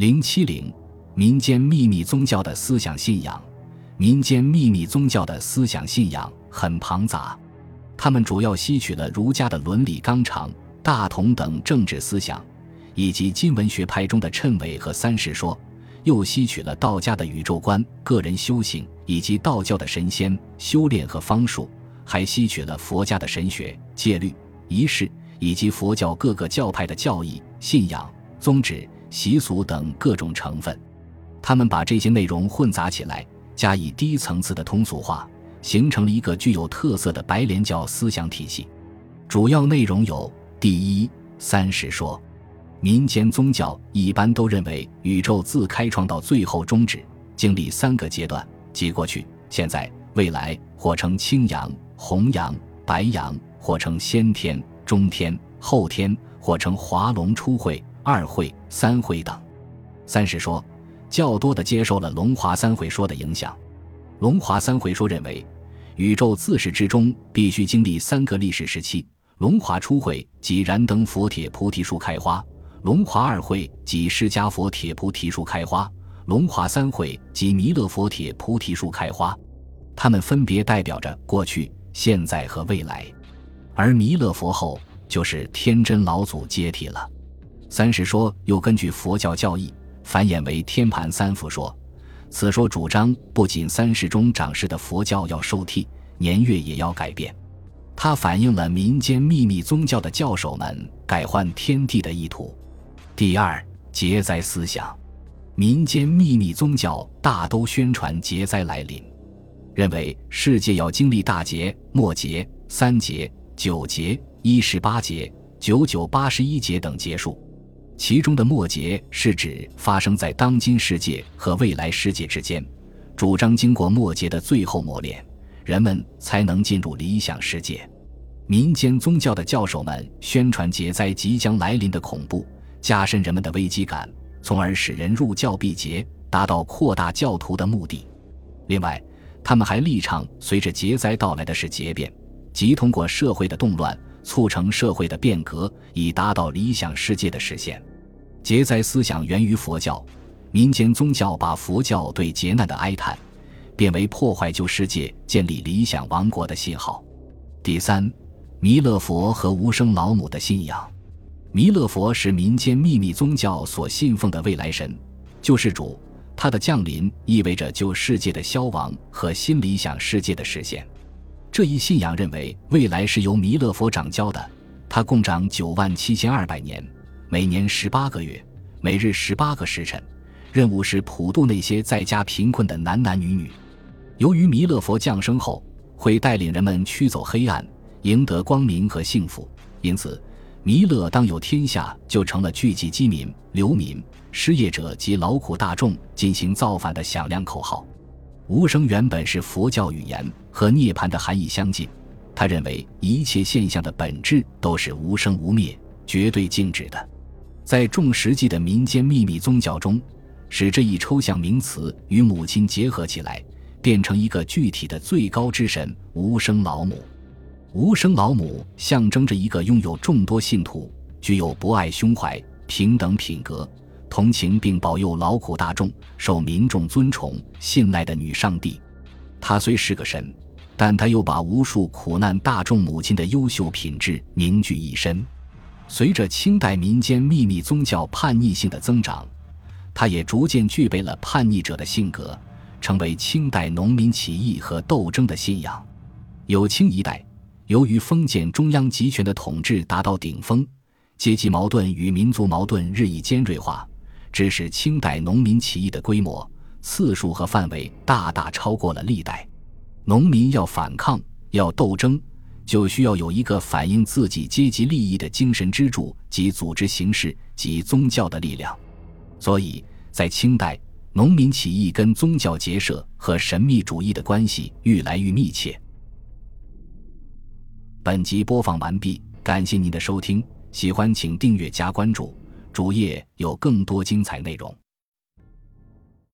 零七零，民间秘密宗教的思想信仰。民间秘密宗教的思想信仰很庞杂，他们主要吸取了儒家的伦理纲常、大同等政治思想，以及金文学派中的谶纬和三世说，又吸取了道家的宇宙观、个人修行，以及道教的神仙修炼和方术，还吸取了佛家的神学、戒律、仪式，以及佛教各个教派的教义、信仰、宗旨。习俗等各种成分，他们把这些内容混杂起来，加以低层次的通俗化，形成了一个具有特色的白莲教思想体系。主要内容有：第一，三实说。民间宗教一般都认为宇宙自开创到最后终止，经历三个阶段，即过去、现在、未来，或称青阳、红阳、白阳，或称先天、中天、后天，或称华龙初会。二会、三会等，三是说较多的接受了龙华三会说的影响。龙华三会说认为，宇宙自始至终必须经历三个历史时期：龙华初会即燃灯佛铁菩提树开花；龙华二会即释迦佛铁菩提树开花；龙华三会即弥勒佛铁菩提树开花。它们分别代表着过去、现在和未来。而弥勒佛后就是天真老祖接替了。三世说又根据佛教教义繁衍为天盘三伏说，此说主张不仅三世中长世的佛教要受替，年月也要改变。它反映了民间秘密宗教的教首们改换天地的意图。第二，劫灾思想，民间秘密宗教大都宣传劫灾来临，认为世界要经历大劫、末劫、三劫、九劫、一十八劫、九九八十一劫等劫数。其中的末劫是指发生在当今世界和未来世界之间，主张经过末劫的最后磨练，人们才能进入理想世界。民间宗教的教授们宣传劫灾即将来临的恐怖，加深人们的危机感，从而使人入教避劫，达到扩大教徒的目的。另外，他们还力倡随着劫灾到来的是劫变，即通过社会的动乱促成社会的变革，以达到理想世界的实现。劫灾思想源于佛教，民间宗教把佛教对劫难的哀叹，变为破坏旧世界、建立理想王国的信号。第三，弥勒佛和无生老母的信仰。弥勒佛是民间秘密宗教所信奉的未来神、救世主，他的降临意味着旧世界的消亡和新理想世界的实现。这一信仰认为，未来是由弥勒佛掌教的，他共掌九万七千二百年。每年十八个月，每日十八个时辰，任务是普渡那些在家贫困的男男女女。由于弥勒佛降生后会带领人们驱走黑暗，赢得光明和幸福，因此弥勒当有天下就成了聚集饥民、流民、失业者及劳苦大众进行造反的响亮口号。无声原本是佛教语言，和涅槃的含义相近。他认为一切现象的本质都是无生无灭、绝对静止的。在众实际的民间秘密宗教中，使这一抽象名词与母亲结合起来，变成一个具体的最高之神——无生老母。无生老母象征着一个拥有众多信徒、具有博爱胸怀、平等品格、同情并保佑劳苦大众、受民众尊崇信赖的女上帝。她虽是个神，但她又把无数苦难大众母亲的优秀品质凝聚一身。随着清代民间秘密宗教叛逆性的增长，他也逐渐具备了叛逆者的性格，成为清代农民起义和斗争的信仰。有清一代，由于封建中央集权的统治达到顶峰，阶级矛盾与民族矛盾日益尖锐化，致使清代农民起义的规模、次数和范围大大超过了历代。农民要反抗，要斗争。就需要有一个反映自己阶级利益的精神支柱及组织形式及宗教的力量，所以在清代，农民起义跟宗教结社和神秘主义的关系愈来愈密切。本集播放完毕，感谢您的收听，喜欢请订阅加关注，主页有更多精彩内容。